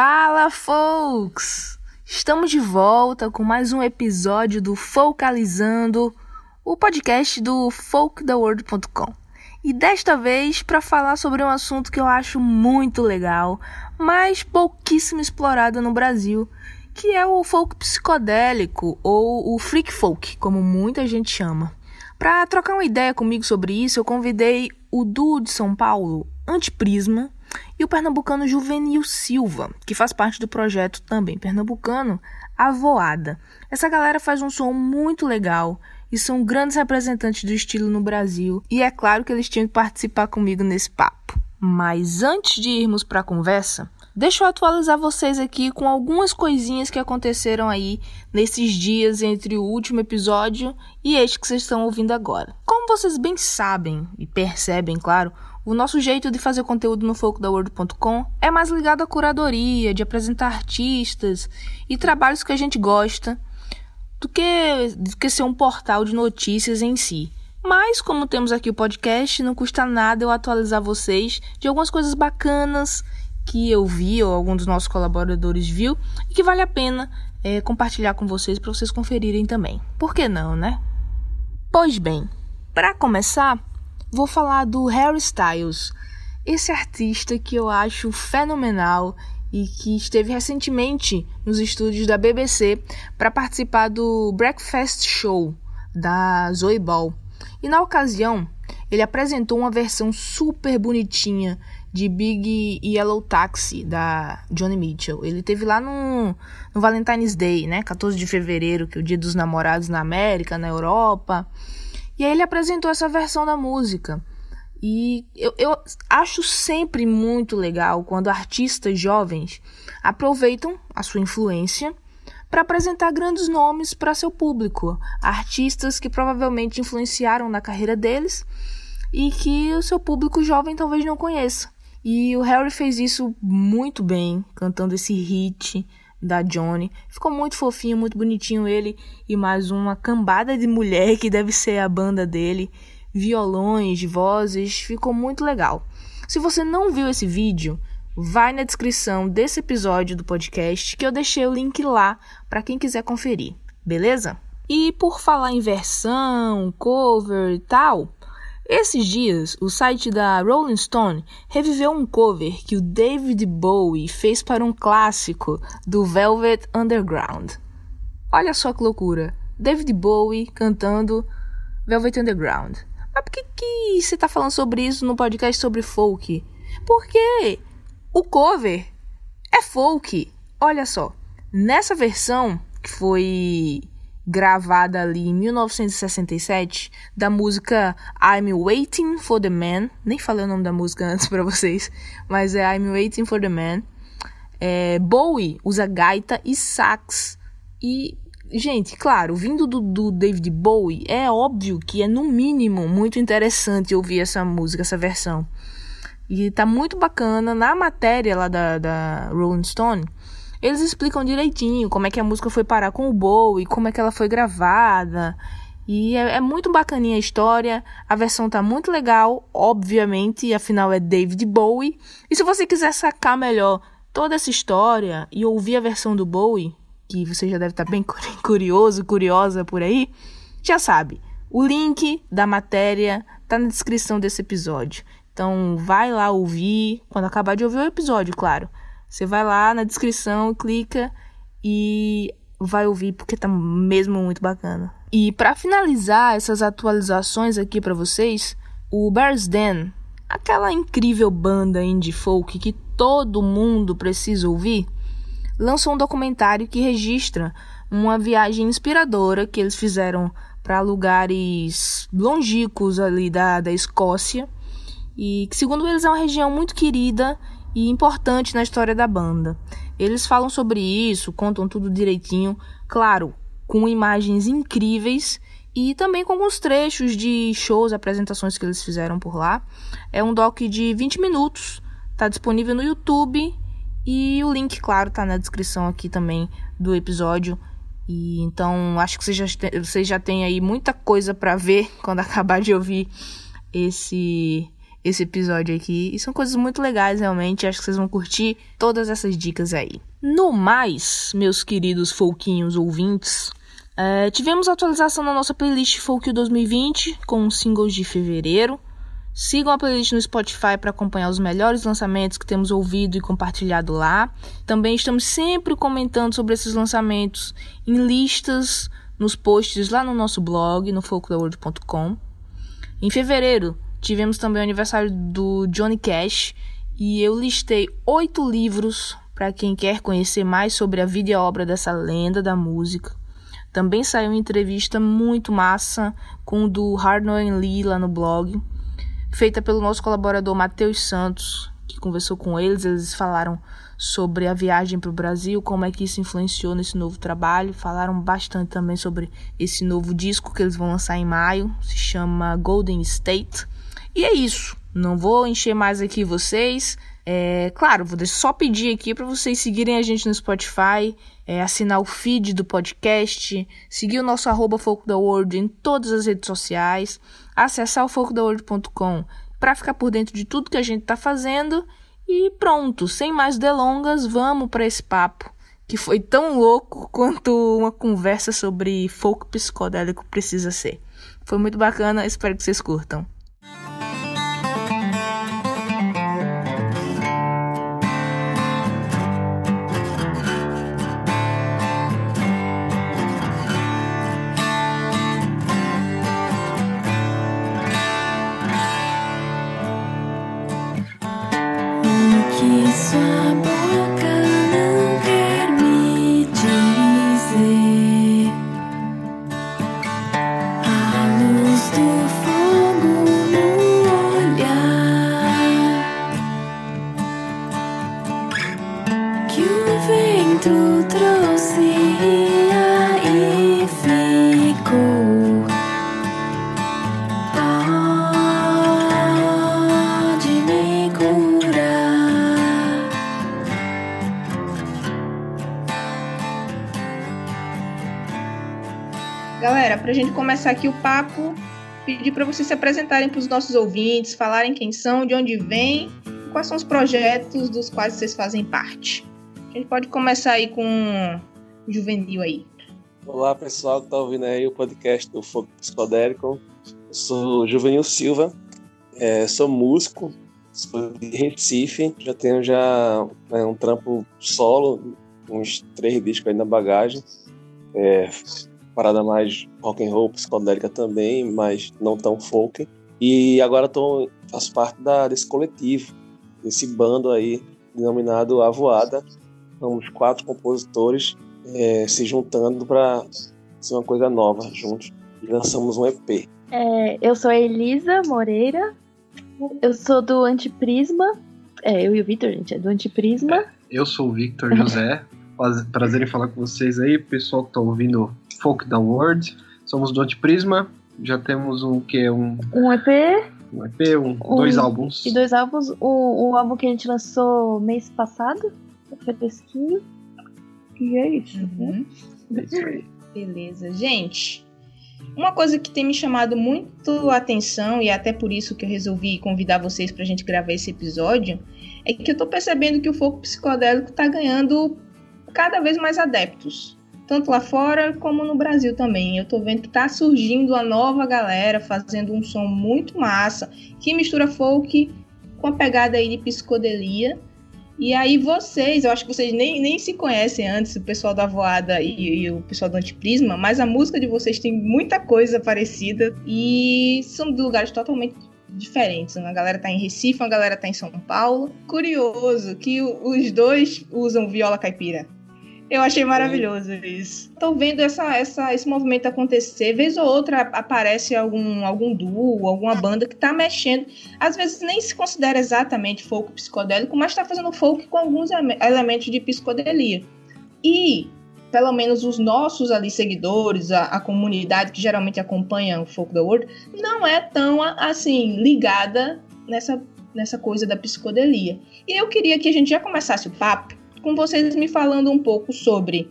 Fala, folks! Estamos de volta com mais um episódio do Focalizando, o podcast do folktheworld.com. E desta vez para falar sobre um assunto que eu acho muito legal, mas pouquíssimo explorado no Brasil, que é o folk psicodélico ou o freak folk, como muita gente chama. Para trocar uma ideia comigo sobre isso, eu convidei o duo de São Paulo, Antiprisma, e o pernambucano Juvenil Silva, que faz parte do projeto também pernambucano A Voada. Essa galera faz um som muito legal e são grandes representantes do estilo no Brasil, e é claro que eles tinham que participar comigo nesse papo. Mas antes de irmos para a conversa, deixa eu atualizar vocês aqui com algumas coisinhas que aconteceram aí nesses dias entre o último episódio e este que vocês estão ouvindo agora. Como vocês bem sabem e percebem, claro, o nosso jeito de fazer conteúdo no folkdaworld.com é mais ligado à curadoria, de apresentar artistas e trabalhos que a gente gosta, do que, do que ser um portal de notícias em si. Mas, como temos aqui o podcast, não custa nada eu atualizar vocês de algumas coisas bacanas que eu vi ou algum dos nossos colaboradores viu e que vale a pena é, compartilhar com vocês para vocês conferirem também. Por que não, né? Pois bem, para começar, vou falar do Harry Styles, esse artista que eu acho fenomenal e que esteve recentemente nos estúdios da BBC para participar do Breakfast Show da Zoe Ball. E na ocasião, ele apresentou uma versão super bonitinha de Big Yellow Taxi da Johnny Mitchell. Ele teve lá no, no Valentine's Day, né, 14 de fevereiro, que é o Dia dos Namorados na América, na Europa. E aí ele apresentou essa versão da música. E eu, eu acho sempre muito legal quando artistas jovens aproveitam a sua influência para apresentar grandes nomes para seu público, artistas que provavelmente influenciaram na carreira deles e que o seu público jovem talvez não conheça. E o Harry fez isso muito bem, cantando esse hit da Johnny. Ficou muito fofinho, muito bonitinho ele e mais uma cambada de mulher que deve ser a banda dele, violões, vozes, ficou muito legal. Se você não viu esse vídeo, vai na descrição desse episódio do podcast que eu deixei o link lá para quem quiser conferir, beleza? E por falar em versão, cover e tal, esses dias, o site da Rolling Stone reviveu um cover que o David Bowie fez para um clássico do Velvet Underground. Olha só que loucura! David Bowie cantando Velvet Underground. Mas por que, que você está falando sobre isso no podcast sobre folk? Porque o cover é folk. Olha só, nessa versão que foi gravada ali em 1967, da música I'm Waiting for the Man. Nem falei o nome da música antes para vocês, mas é I'm Waiting for the Man. É, Bowie usa gaita e sax. E, gente, claro, vindo do, do David Bowie, é óbvio que é no mínimo muito interessante ouvir essa música, essa versão. E tá muito bacana na matéria lá da, da Rolling Stone eles explicam direitinho como é que a música foi parar com o Bowie, como é que ela foi gravada. E é, é, muito bacaninha a história. A versão tá muito legal, obviamente, afinal é David Bowie. E se você quiser sacar melhor toda essa história e ouvir a versão do Bowie, que você já deve estar tá bem curioso, curiosa por aí, já sabe. O link da matéria tá na descrição desse episódio. Então vai lá ouvir quando acabar de ouvir o episódio, claro. Você vai lá na descrição, clica e vai ouvir porque tá mesmo muito bacana. E para finalizar essas atualizações aqui para vocês, o Bears Den, aquela incrível banda indie folk que todo mundo precisa ouvir, lançou um documentário que registra uma viagem inspiradora que eles fizeram para lugares longínquos ali da, da Escócia e que segundo eles é uma região muito querida e importante na história da banda. Eles falam sobre isso, contam tudo direitinho, claro, com imagens incríveis e também com alguns trechos de shows, apresentações que eles fizeram por lá. É um doc de 20 minutos, está disponível no YouTube e o link, claro, está na descrição aqui também do episódio. E então acho que vocês já, vocês já têm aí muita coisa para ver quando acabar de ouvir esse esse episódio aqui. E são coisas muito legais, realmente. Acho que vocês vão curtir todas essas dicas aí. No mais, meus queridos folquinhos ouvintes, é, tivemos atualização na nossa playlist Folk 2020 com singles de fevereiro. Sigam a playlist no Spotify para acompanhar os melhores lançamentos que temos ouvido e compartilhado lá. Também estamos sempre comentando sobre esses lançamentos em listas nos posts lá no nosso blog, no folktheworld.com. Em fevereiro, tivemos também o aniversário do Johnny Cash e eu listei oito livros para quem quer conhecer mais sobre a vida e a obra dessa lenda da música. Também saiu uma entrevista muito massa com o do Hardnoy Lee lá no blog feita pelo nosso colaborador Matheus Santos, que conversou com eles. Eles falaram sobre a viagem para o Brasil, como é que isso influenciou nesse novo trabalho. Falaram bastante também sobre esse novo disco que eles vão lançar em maio, se chama Golden State. E é isso. Não vou encher mais aqui vocês. É, claro, vou só pedir aqui para vocês seguirem a gente no Spotify, é, assinar o feed do podcast, seguir o nosso arroba Foco da World em todas as redes sociais, acessar o focodaworld.com para ficar por dentro de tudo que a gente está fazendo e pronto, sem mais delongas, vamos para esse papo que foi tão louco quanto uma conversa sobre folk psicodélico precisa ser. Foi muito bacana, espero que vocês curtam. Peace. Começar aqui o papo, pedir para vocês se apresentarem para os nossos ouvintes, falarem quem são, de onde vêm quais são os projetos dos quais vocês fazem parte. A gente pode começar aí com o Juvenil aí. Olá pessoal que está ouvindo aí o podcast do Fogo Psicodélico. Eu sou Juvenil Silva, é, sou músico, sou de Recife, já tenho já né, um trampo solo, uns três discos aí na bagagem. É, parada mais rock and roll, psicodélica também, mas não tão folk. E agora tô, faço parte da, desse coletivo, desse bando aí, denominado A Voada. Somos quatro compositores é, se juntando para ser uma coisa nova juntos. E lançamos um EP. É, eu sou a Elisa Moreira, eu sou do Antiprisma. É, eu e o Victor, gente, é do Antiprisma. É, eu sou o Victor José. Prazer em falar com vocês aí, pessoal que tá ouvindo Folk da World. Somos do Antiprisma. Já temos um que um um EP, um EP, um, um, dois álbuns. E dois álbuns. O, o álbum que a gente lançou mês passado, foi fresquinho. E é isso. Uhum. Né? É isso aí. Beleza, gente. Uma coisa que tem me chamado muito a atenção, e é até por isso que eu resolvi convidar vocês para a gente gravar esse episódio, é que eu estou percebendo que o foco psicodélico está ganhando cada vez mais adeptos tanto lá fora como no Brasil também. Eu tô vendo que tá surgindo uma nova galera fazendo um som muito massa, que mistura folk com a pegada aí de psicodelia. E aí vocês, eu acho que vocês nem, nem se conhecem antes, o pessoal da Voada e, e o pessoal do Antiprisma, mas a música de vocês tem muita coisa parecida e são de lugares totalmente diferentes. Uma galera tá em Recife, uma galera tá em São Paulo. Curioso que os dois usam viola caipira. Eu achei maravilhoso isso. Tô vendo essa, essa, esse movimento acontecer. Vez ou outra aparece algum, algum duo, alguma banda que tá mexendo. Às vezes nem se considera exatamente folk psicodélico, mas tá fazendo folk com alguns elementos de psicodelia. E, pelo menos os nossos ali seguidores, a, a comunidade que geralmente acompanha o Folk the World, não é tão assim ligada nessa, nessa coisa da psicodelia. E eu queria que a gente já começasse o papo com vocês me falando um pouco sobre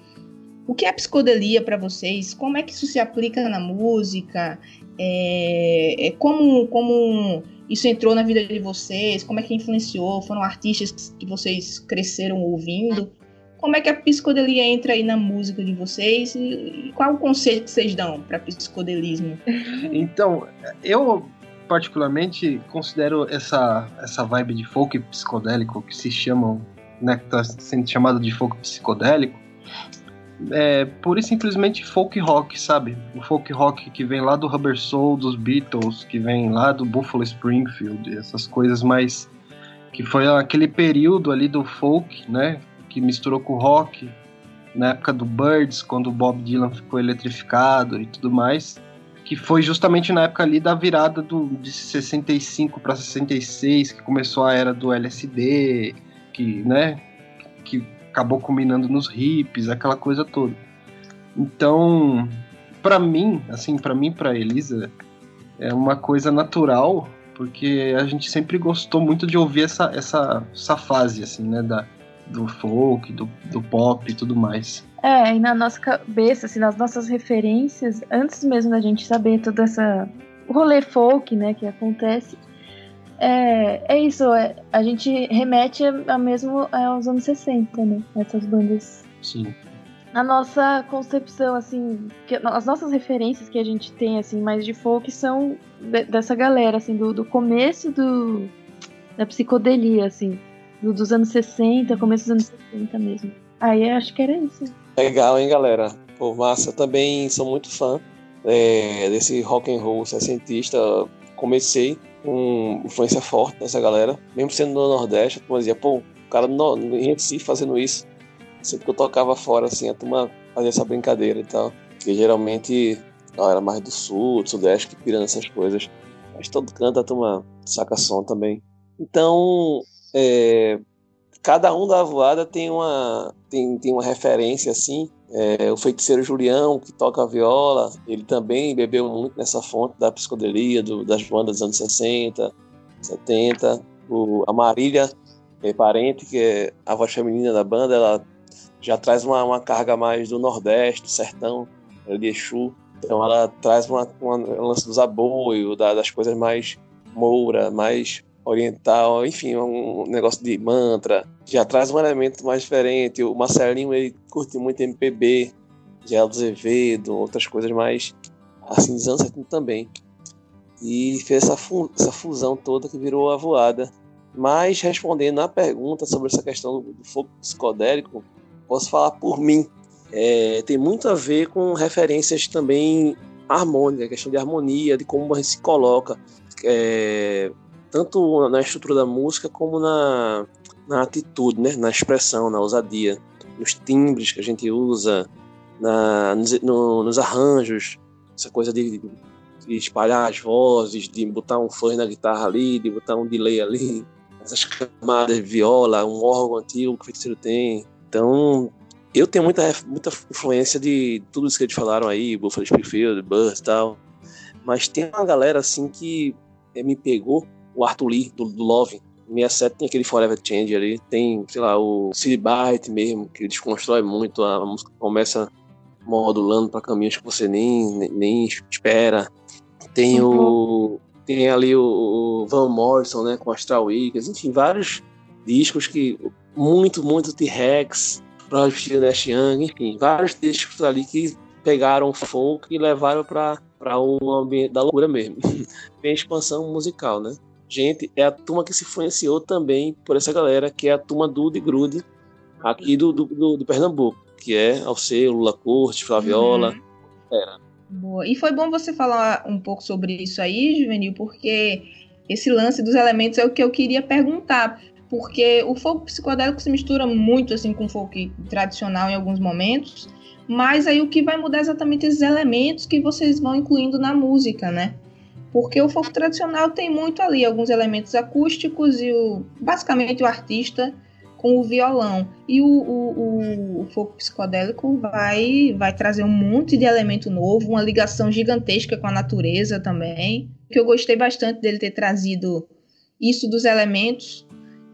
o que é psicodelia para vocês, como é que isso se aplica na música, é, é como, como isso entrou na vida de vocês? Como é que influenciou? Foram artistas que vocês cresceram ouvindo? Como é que a psicodelia entra aí na música de vocês? E qual o conceito que vocês dão para psicodelismo? Então, eu particularmente considero essa, essa vibe de folk psicodélico que se chamam, né, que está sendo chamado de folk psicodélico, é pura e simplesmente folk rock, sabe? O folk rock que vem lá do Rubber Soul, dos Beatles, que vem lá do Buffalo Springfield, essas coisas mais que foi aquele período ali do folk, né, que misturou com rock, na época do Birds, quando o Bob Dylan ficou eletrificado e tudo mais, que foi justamente na época ali da virada do, de 65 para 66, que começou a era do LSD, que, né, que acabou culminando nos hips, aquela coisa toda. Então, para mim, assim, para mim, para Elisa, é uma coisa natural, porque a gente sempre gostou muito de ouvir essa, essa, essa fase, assim, né, da, do folk, do, do pop e tudo mais. É, e na nossa cabeça, assim, nas nossas referências, antes mesmo da gente saber toda essa rolê folk, né, que acontece, é, é isso, é, a gente remete a, a mesmo aos anos 60, né? Essas bandas. Sim. A nossa concepção, assim, que, as nossas referências que a gente tem, assim, mais de folk são de, dessa galera, assim, do, do começo do, da psicodelia, assim, do, dos anos 60, começo dos anos 60 mesmo. Aí acho que era isso. Legal, hein, galera? Pô, massa, eu também sou muito fã é, desse rock and roll sessentista. Comecei com influência forte nessa galera, mesmo sendo no Nordeste, a turma dizia, pô, o cara no, em Recife fazendo isso. Sempre que eu tocava fora, assim, a turma fazia essa brincadeira e tal. Que geralmente era mais do sul, do sudeste, que pirando essas coisas. Mas todo canto a turma saca som também. Então, é, cada um da voada tem uma, tem, tem uma referência assim. É, o feiticeiro Julião, que toca viola, ele também bebeu muito nessa fonte da psicodelia, do, das bandas dos anos 60, 70. O, a Marília, é parente, que é a voz feminina da banda, ela já traz uma, uma carga mais do Nordeste, do sertão, de Exu. Então ela traz uma, uma, um lance dos aboios, da, das coisas mais moura, mais oriental, enfim, um negócio de mantra, já traz um elemento mais diferente. O Marcelinho, ele curte muito MPB, Geraldo Azevedo, outras coisas mais assim, dos anos 70 também. E fez essa, fu essa fusão toda que virou a voada. Mas respondendo à pergunta sobre essa questão do fogo psicodélico, posso falar por mim. É, tem muito a ver com referências também harmônicas, questão de harmonia, de como a gente se coloca. É, tanto na estrutura da música como na, na atitude, né? na expressão, na ousadia, nos timbres que a gente usa, na, nos, no, nos arranjos, essa coisa de, de, espalhar as vozes, de botar um fuzz na guitarra ali, de botar um delay ali, essas camadas de viola, um órgão antigo que o feiticeiro tem. Então, eu tenho muita, muita influência de tudo isso que eles falaram aí, Buffalo Springfield, Buzz e tal, mas tem uma galera assim que me pegou o Arthur Lee, do, do Love. 67 tem aquele Forever Change ali, tem, sei lá, o City Byte mesmo, que desconstrói muito, a música começa modulando para caminhos que você nem, nem, nem espera. Tem uhum. o tem ali o, o, Van Morrison, né, com Astral Weekends, enfim, vários discos que muito, muito T-Rex, Project Nash Young, enfim, vários discos ali que pegaram folk e levaram para um ambiente da loucura mesmo. Tem expansão musical, né? Gente, é a turma que se influenciou também por essa galera, que é a turma do de Grude, aqui do, do, do, do Pernambuco, que é Alceu, Lula Corte, Flaviola. Uhum. Era. Boa. E foi bom você falar um pouco sobre isso aí, Juvenil, porque esse lance dos elementos é o que eu queria perguntar. Porque o folk psicodélico se mistura muito assim com o folk tradicional em alguns momentos, mas aí o que vai mudar é exatamente esses elementos que vocês vão incluindo na música, né? Porque o folk tradicional tem muito ali alguns elementos acústicos e o, basicamente o artista com o violão. E o, o, o, folk psicodélico vai, vai trazer um monte de elemento novo, uma ligação gigantesca com a natureza também. Que eu gostei bastante dele ter trazido isso dos elementos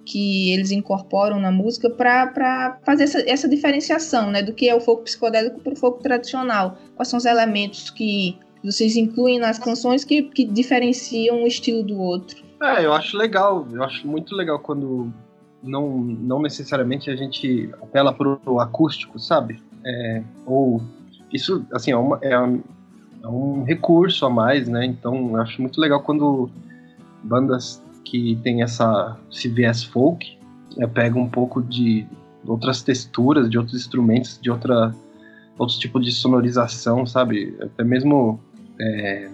que eles incorporam na música para fazer essa, essa diferenciação né, do que é o folk psicodélico para o folk tradicional. Quais são os elementos que vocês incluem nas canções que, que diferenciam um estilo do outro. É, eu acho legal, eu acho muito legal quando não, não necessariamente a gente apela pro acústico, sabe? É, ou isso, assim, é, uma, é, é, um recurso a mais, né? Então eu acho muito legal quando bandas que tem essa esse viés folk é, pegam um pouco de outras texturas, de outros instrumentos, de outra outro tipo de sonorização, sabe? Até mesmo é,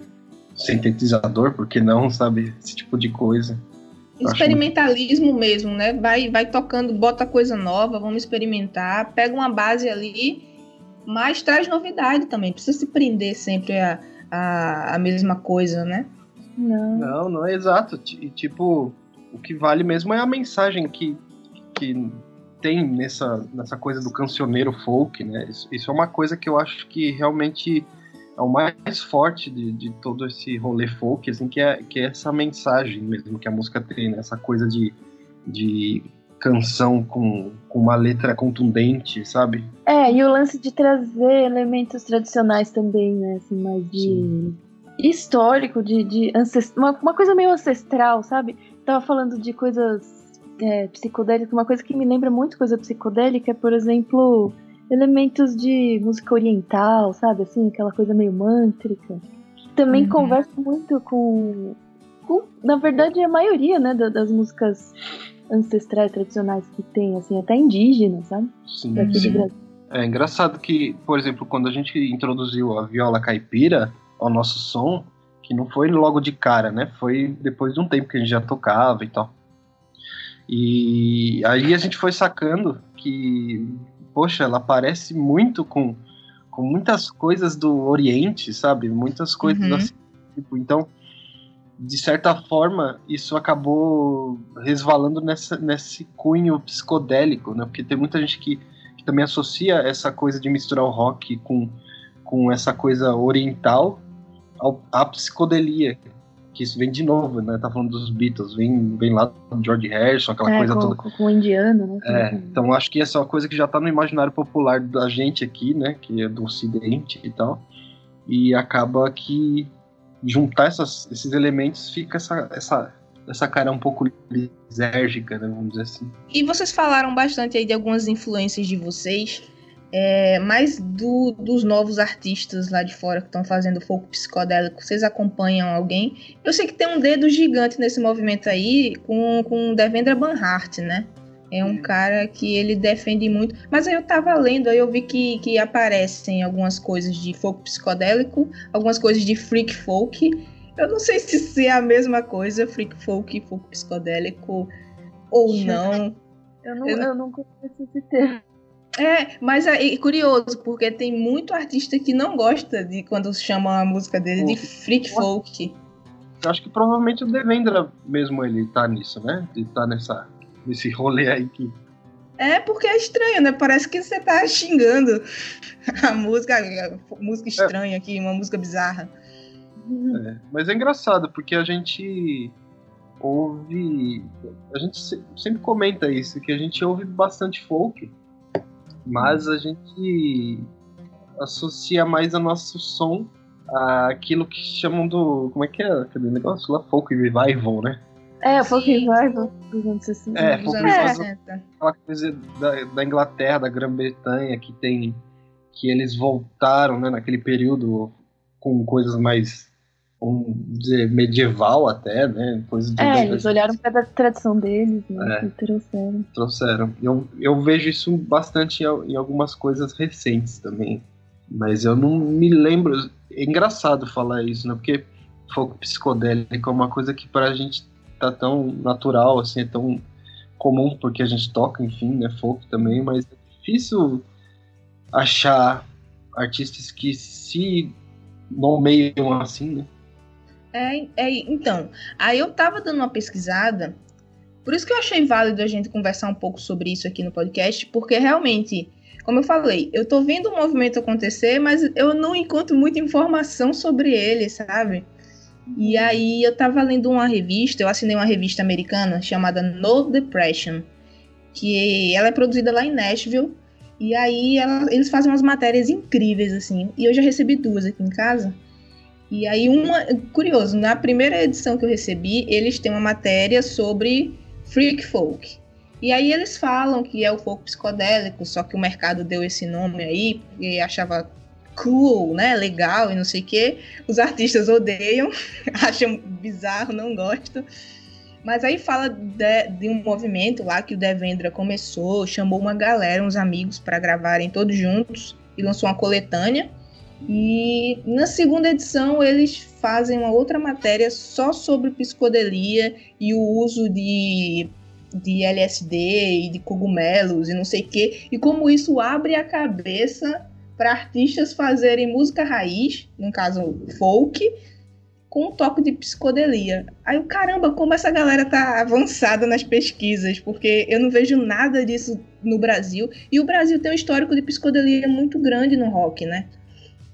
sintetizador, porque não, sabe? Esse tipo de coisa. Experimentalismo muito... mesmo, né? Vai, vai tocando, bota coisa nova, vamos experimentar, pega uma base ali, mas traz novidade também. Precisa se prender sempre a, a, a mesma coisa, né? Não. Não, não é exato. E, tipo, o que vale mesmo é a mensagem que, que tem nessa, nessa coisa do cancioneiro folk, né? Isso, isso é uma coisa que eu acho que realmente é o mais forte de, de todo esse rolê folk, assim, que é, que é essa mensagem mesmo que a música tem, né? Essa coisa de, de canção com, com uma letra contundente, sabe? É, e o lance de trazer elementos tradicionais também, né? Assim, mais de. Sim. histórico, de, de ancest... uma, uma coisa meio ancestral, sabe? Tava falando de coisas é, psicodélicas, uma coisa que me lembra muito coisa psicodélica é, por exemplo, elementos de música oriental, sabe? Assim, aquela coisa meio mântrica. Também uhum. conversa muito com, com, na verdade, a maioria, né, das músicas ancestrais tradicionais que tem, assim, até indígenas, sabe? Sim, sim. É engraçado que, por exemplo, quando a gente introduziu a viola caipira ao nosso som, que não foi logo de cara, né? Foi depois de um tempo que a gente já tocava e tal. E aí a gente foi sacando que poxa, ela parece muito com, com muitas coisas do Oriente, sabe? Muitas coisas uhum. assim. Tipo, então, de certa forma, isso acabou resvalando nessa, nesse cunho psicodélico, né? Porque tem muita gente que, que também associa essa coisa de misturar o rock com, com essa coisa oriental ao, à psicodelia, que isso vem de novo, né? Tá falando dos Beatles, vem, vem lá do George Harrison, aquela é, coisa com, toda. Com o indiano, né? É, então acho que essa é uma coisa que já tá no imaginário popular da gente aqui, né? Que é do ocidente e tal. E acaba que juntar essas, esses elementos fica essa, essa, essa cara um pouco lisérgica, né? Vamos dizer assim. E vocês falaram bastante aí de algumas influências de vocês. É, mais do, dos novos artistas lá de fora que estão fazendo folk psicodélico, vocês acompanham alguém? Eu sei que tem um dedo gigante nesse movimento aí com, com Devendra Banhart, né? É um cara que ele defende muito. Mas aí eu tava lendo, aí eu vi que, que aparecem algumas coisas de folk psicodélico, algumas coisas de freak folk. Eu não sei se, se é a mesma coisa, freak folk e folk psicodélico ou não. Eu não, eu, eu não conheço esse termo. É, mas é curioso, porque tem muito artista que não gosta de quando chamam a música dele de freak folk. Eu acho que provavelmente o Devendra mesmo ele tá nisso, né? Ele tá nessa, nesse rolê aí que. É porque é estranho, né? Parece que você tá xingando a música, a música é. estranha é. aqui, uma música bizarra. É, mas é engraçado, porque a gente ouve. A gente sempre comenta isso, que a gente ouve bastante folk mas a gente associa mais o nosso som àquilo que chamam do. Como é que é aquele negócio lá? Folk Revival, né? É, Folk Revival dos anos 60. É, Folk Revival. Aquela coisa da, da Inglaterra, da Grã-Bretanha, que tem. que eles voltaram, né, naquele período com coisas mais vamos dizer, medieval até, né? Coisa de é, eles olharam para a tradição deles, né? É, e trouxeram. Trouxeram. Eu, eu vejo isso bastante em, algumas coisas recentes também. Mas eu não me lembro. É engraçado falar isso, né? Porque folk psicodélico é uma coisa que pra gente tá tão natural, assim, é tão comum porque a gente toca, enfim, né? Folk também, mas é difícil achar artistas que se nomeiam assim, né? É, é, então, aí eu tava dando uma pesquisada, por isso que eu achei válido a gente conversar um pouco sobre isso aqui no podcast, porque realmente, como eu falei, eu tô vendo o movimento acontecer, mas eu não encontro muita informação sobre ele, sabe? E aí eu tava lendo uma revista, eu assinei uma revista americana chamada No Depression, que ela é produzida lá em Nashville, e aí ela, eles fazem umas matérias incríveis, assim, e eu já recebi duas aqui em casa. E aí, uma. Curioso, na primeira edição que eu recebi, eles têm uma matéria sobre freak folk. E aí eles falam que é o folk psicodélico, só que o mercado deu esse nome aí, porque achava cool, né? Legal e não sei o quê. Os artistas odeiam, acham bizarro, não gostam. Mas aí fala de, de, um movimento lá que o Devendra começou, chamou uma galera, uns amigos, para gravarem todos juntos e lançou uma coletânea. E na segunda edição eles fazem uma outra matéria só sobre psicodelia e o uso de, de LSD e de cogumelos e não sei o que, e como isso abre a cabeça para artistas fazerem música raiz, no caso folk, com um toque de psicodelia. Aí o caramba, como essa galera tá avançada nas pesquisas, porque eu não vejo nada disso no Brasil. E o Brasil tem um histórico de psicodelia muito grande no rock, né?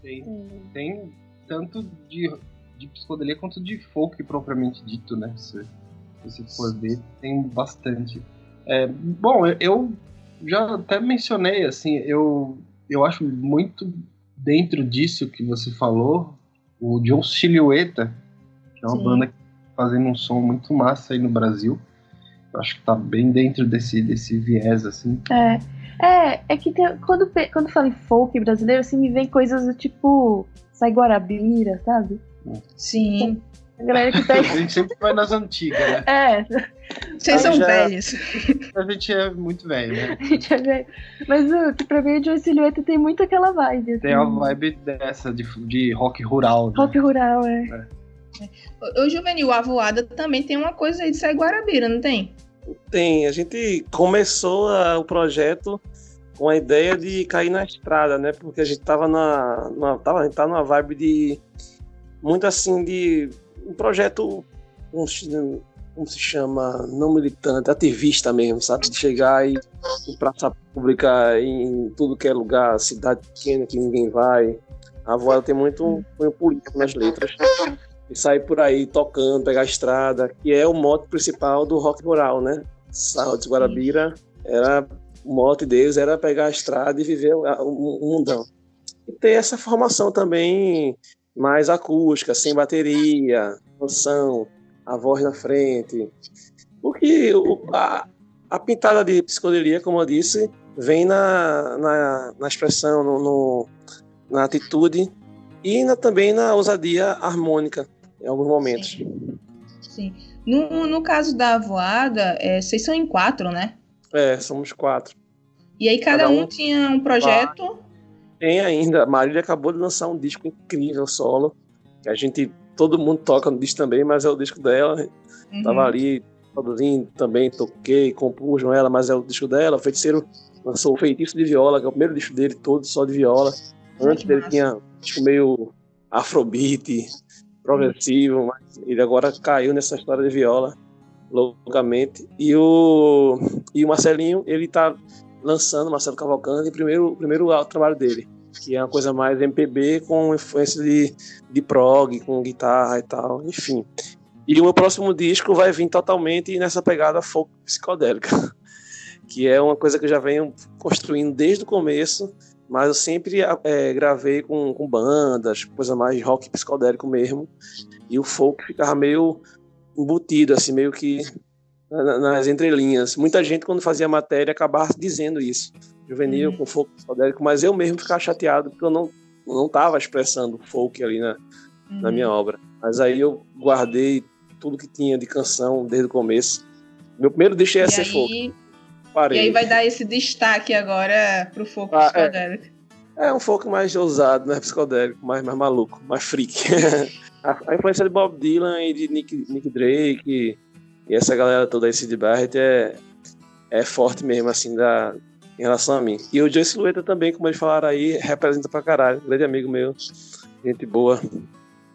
Tem, tem tanto de, de psicodelia quanto de folk propriamente dito, né? Se, se for ver, tem bastante. É, bom, eu já até mencionei, assim, eu, eu acho muito dentro disso que você falou, o John Silhueta, que é uma Sim. banda fazendo um som muito massa aí no Brasil. Eu acho que tá bem dentro desse, desse viés, assim. É. É, é que tem, quando, quando falo em folk brasileiro, assim, me vem coisas do tipo Sai Guarabira, sabe? Sim. A galera que tá... a gente sempre vai nas antigas, né? É. Vocês são já... velhos. A gente é muito velho, né? A gente é velho. Mas uh, pra mim, o Joe Silhueta tem muito aquela vibe. Assim. Tem a vibe dessa, de, de rock rural. Né? Rock rural, é. é. O Juvenil, a voada também tem uma coisa aí de Sai Guarabira, não tem? Tem, a gente começou a, o projeto com a ideia de cair na estrada, né? Porque a gente tava na, na tava, a gente tá numa vibe de muito assim de um projeto como se, como se chama, não militante, ativista mesmo, sabe? De chegar e em praça pública, em tudo que é lugar, cidade pequena que ninguém vai. A voada tem muito um político nas letras e sair por aí tocando, pegar a estrada, que é o mote principal do rock rural, né? De Guarabira era o mote deles era pegar a estrada e viver o, mundão. E ter essa formação também mais acústica, sem bateria, noção, a voz na frente. Porque a, a pintada de psicodelia, como eu disse, vem na, na, na expressão, no, no, na atitude e na, também na ousadia harmônica em alguns momentos. Sim. Sim. No, no caso da voada, é, vocês são em quatro, né? É, somos quatro. E aí cada, cada um, um, tinha um projeto? Tem ainda. A Marília acabou de lançar um disco incrível solo. Que a gente. Todo mundo toca no disco também, mas é o disco dela. Uhum. Tava ali produzindo também, toquei, compus com ela, mas é o disco dela. O feiticeiro lançou o Feitiço de Viola, que é o primeiro disco dele todo só de viola. Antes dele tinha tipo meio afrobeat, progressivo, mas ele agora caiu nessa história de viola loucamente. E o, e o Marcelinho, ele tá lançando, Marcelo Cavalcante, o primeiro, primeiro trabalho dele, que é uma coisa mais MPB com influência de, de prog, com guitarra e tal, enfim. E o meu próximo disco vai vir totalmente nessa pegada folk psicodélica, que é uma coisa que eu já venho construindo desde o começo, mas eu sempre é, gravei com, com bandas, coisa mais rock psicodélico mesmo, e o folk ficava meio embutido, assim, meio que nas entrelinhas. Muita gente, quando fazia matéria, acabava dizendo isso. Juvenil, uhum. com folk psicodélico, mas eu mesmo ficava chateado porque eu não não estava expressando folk ali na, uhum. na minha obra. Mas aí eu guardei tudo que tinha de canção desde o começo. Meu primeiro deixei ia ser aí... folk. E aí vai dar esse destaque agora pro folk ah, é. psicodélico. É, é, um folk mais ousado, né? Psicodélico, mais, mais maluco, mais freak. a, a, influência de Bob Dylan e de Nick, Nick Drake e, e essa galera toda aí, Sid Barrett, é, é forte mesmo, assim, da, em relação a mim. E o Joe Silhueta também, como eles falaram aí, representa pra caralho. grande amigo meu, gente boa.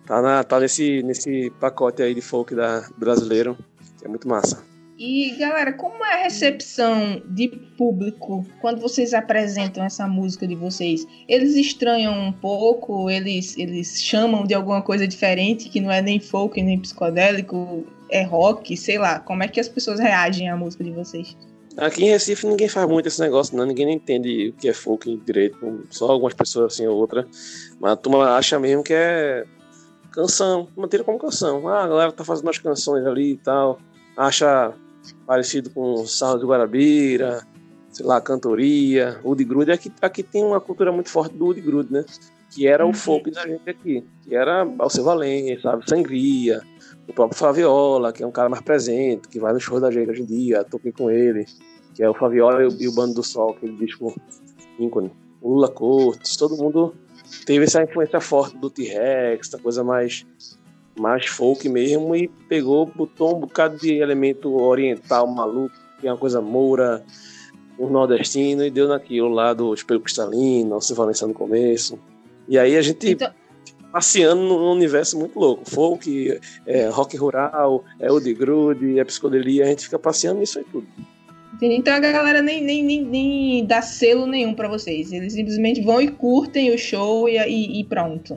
Tá, na, tá nesse, nesse pacote aí de folk da, brasileiro, que é muito massa. E galera, como é a recepção de público quando vocês apresentam essa música de vocês? Eles estranham um pouco? Eles, eles chamam de alguma coisa diferente que não é nem folk nem psicodélico, é rock, sei lá. Como é que as pessoas reagem à música de vocês? Aqui em Recife ninguém faz muito esse negócio, não. Ninguém entende o que é folk direito, só algumas pessoas assim ou outra. Mas a turma acha mesmo que é canção, manter como canção. Ah, a galera tá fazendo as canções ali e tal, acha parecido com Sarro de Guarabira, sei lá, cantoria, Woody Grude. Aqui, aqui tem uma cultura muito forte do Woody Grude, né? Que era o folk da gente aqui, que era Alceu Valença, sabe? Sangria, o próprio Flaviola, que é um cara mais presente, que vai no show da gente hoje em dia, toquei com ele, que é o Flaviola e o, e o Bando do Sol, aquele disco ícone. O Lula Cortes, todo mundo teve essa influência forte do T-Rex, essa coisa mais mais folk mesmo, e pegou, botou um bocado de elemento oriental maluco, que é uma coisa moura, um nordestino, e deu naquilo lá do Espelho Cristalino, se Valença no começo. E aí a gente então... passeando num universo muito louco. Folk, é, rock rural, é o de grude, é psicodelia, a gente fica passeando nisso aí tudo. Então a galera nem, nem, nem, nem dá selo nenhum para vocês. Eles simplesmente vão e curtem o show e, e, e pronto.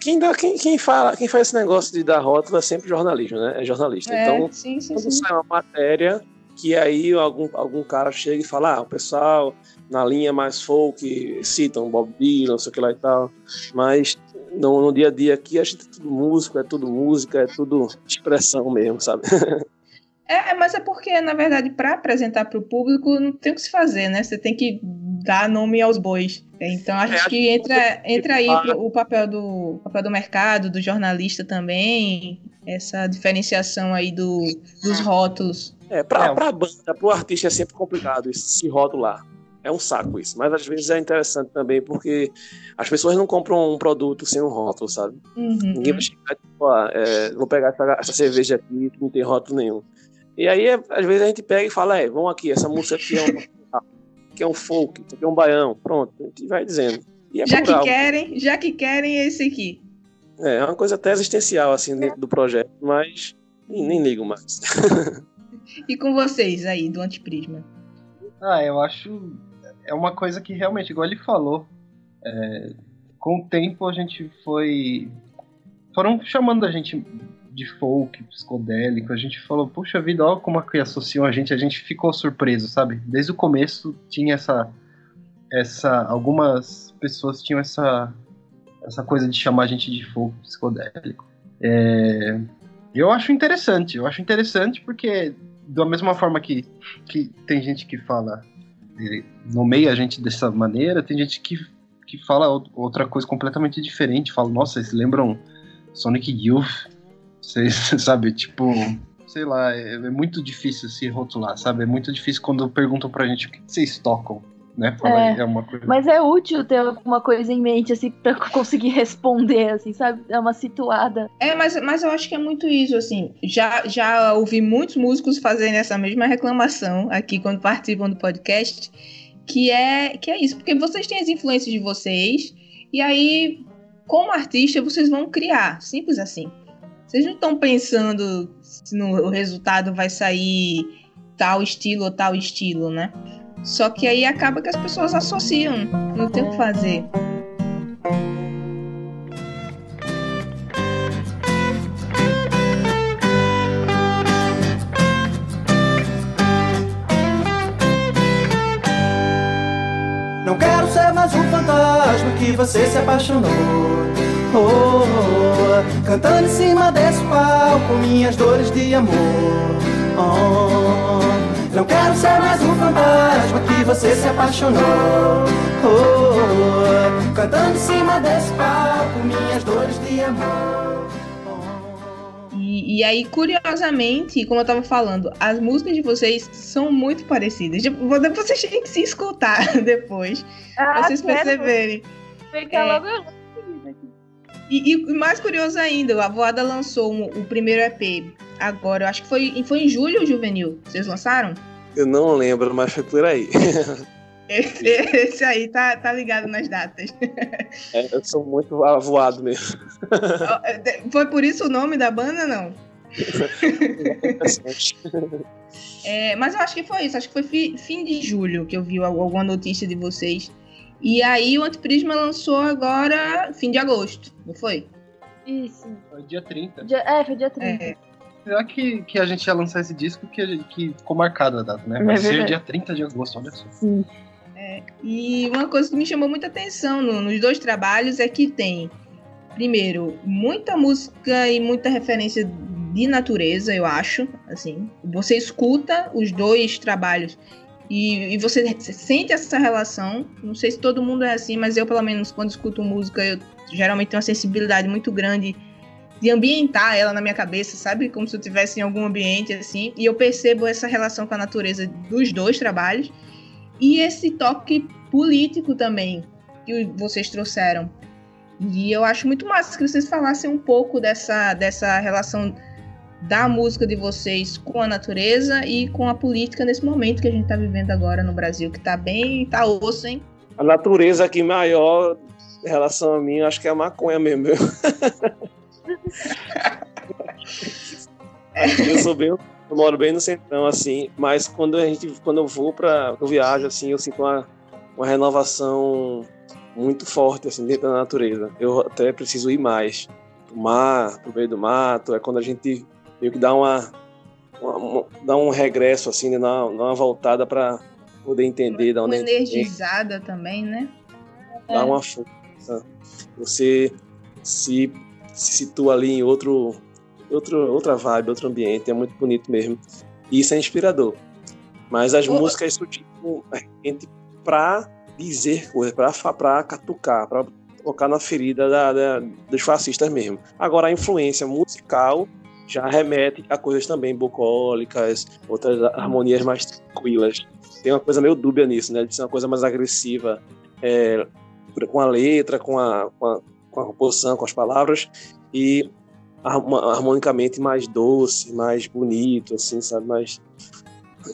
Quem, dá, quem, quem, fala, quem faz esse negócio de dar rótulo é sempre jornalismo, né? É jornalista. É, então, sim, sim, quando sim. sai uma matéria, que aí algum, algum cara chega e fala, ah, o pessoal na linha mais folk citam Bob Dylan, não sei o que lá e tal, mas no, no dia a dia aqui a gente é tudo músico, é tudo música, é tudo expressão mesmo, sabe? É, mas é porque, na verdade, para apresentar para o público não tem o que se fazer, né? Você tem que dar nome aos bois. Então acho é, que entra, entra aí o papel do, papel do mercado, do jornalista também, essa diferenciação aí do, dos rótulos. É, para é. a banda, para o artista é sempre complicado se rotular. É um saco isso, mas às vezes é interessante também porque as pessoas não compram um produto sem um rótulo, sabe? Uhum. Ninguém vai chegar e tipo, ah, é, vou pegar essa, essa cerveja aqui que não tem rótulo nenhum. E aí, às vezes, a gente pega e fala, é, vamos aqui, essa música aqui é um, que é um folk, aqui é um baião. Pronto, a gente vai dizendo. É já plural. que querem, já que querem é esse aqui. É, é uma coisa até existencial, assim, dentro do projeto, mas nem, nem ligo mais. e com vocês aí, do Antiprisma? Ah, eu acho... É uma coisa que realmente, igual ele falou, é, com o tempo a gente foi... Foram chamando a gente de folk, psicodélico, a gente falou, puxa vida, olha como que associam a gente, a gente ficou surpreso, sabe? Desde o começo tinha essa essa algumas pessoas tinham essa essa coisa de chamar a gente de folk psicodélico. É, eu acho interessante, eu acho interessante porque da mesma forma que, que tem gente que fala nomeia a gente dessa maneira, tem gente que, que fala outra coisa completamente diferente, fala, nossa, vocês lembram Sonic Youth? Vocês, sabe, tipo, sei lá, é, é, muito difícil se rotular, sabe? É muito difícil quando perguntam pra gente o que vocês tocam. Né? É, é uma coisa... Mas é útil ter alguma coisa em mente, assim, pra conseguir responder, assim, sabe? É uma situada. É, mas, mas eu acho que é muito isso, assim. Já, já ouvi muitos músicos fazerem essa mesma reclamação aqui quando participam do podcast, que é, que é isso, porque vocês têm as influências de vocês, e aí, como artista, vocês vão criar, simples assim. Vocês não estão pensando se no, o resultado vai sair tal estilo ou tal estilo, né? Só que aí acaba que as pessoas associam, não tem o que fazer. Não quero ser mais um fantasma que você se apaixonou oh, oh, cantando em cima desse palco minhas dores de amor. Oh, não quero ser mais um fantasma que você se apaixonou. Oh, cantando em cima desse palco minhas dores de amor. E, e, aí, curiosamente, como eu tava falando, as músicas de vocês são muito parecidas. Tipo, vocês têm que se escutar depois. Ah, pra vocês perceberem. Fica é, logo e, e, mais curioso ainda, a Voada lançou um, o primeiro EP agora, eu acho que foi, foi em julho, Juvenil. Vocês lançaram? Eu não lembro, mas foi por aí. Esse, esse aí tá, tá ligado nas datas. É, eu sou muito avoado mesmo. É, foi por isso o nome da banda, não? é, mas eu acho que foi isso, acho que foi fi, fim de julho que eu vi alguma notícia de vocês e aí o Antiprisma lançou agora fim de agosto, não foi? Isso. Foi dia 30. Dia, é, foi dia 30. É. Será que, que a gente ia lançar esse disco que, que ficou marcada a data, né? Vai é ser dia 30 de agosto, olha só. Sim. É, e uma coisa que me chamou muita atenção no, nos dois trabalhos é que tem primeiro, muita música e muita referência de natureza, eu acho. Assim, você escuta os dois trabalhos e, e você sente essa relação. Não sei se todo mundo é assim, mas eu, pelo menos, quando escuto música, eu geralmente tenho uma sensibilidade muito grande de ambientar ela na minha cabeça, sabe? Como se eu estivesse em algum ambiente assim. E eu percebo essa relação com a natureza dos dois trabalhos. E esse toque político também que vocês trouxeram. E eu acho muito massa que vocês falassem um pouco dessa, dessa relação da música de vocês com a natureza e com a política nesse momento que a gente está vivendo agora no Brasil, que está bem, tá osso, hein? A natureza aqui maior em relação a mim, acho que é a maconha mesmo. eu sou bem, eu moro bem no centrão assim, mas quando a gente, quando eu vou para, eu viajo assim, eu sinto uma, uma renovação muito forte assim dentro da natureza. Eu até preciso ir mais pro mar, pro meio do mato. É quando a gente meio que dá uma, uma, uma dá um regresso assim, né, dá, uma, dá uma voltada para poder entender, dar uma energizada também, né? Dá uma força. Você se, se situa ali em outro, outro, outra vibe, outro ambiente. É muito bonito mesmo. E isso é inspirador. Mas as músicas surgiram a gente pra dizer coisas, para catucar, para tocar na ferida da, da, dos fascistas mesmo. Agora, a influência musical já remete a coisas também bucólicas, outras harmonias mais tranquilas. Tem uma coisa meio dúbia nisso, né? De ser uma coisa mais agressiva, é, com a letra, com a, com a, com a composição, com as palavras, e harmonicamente mais doce, mais bonito, assim, sabe? Mais.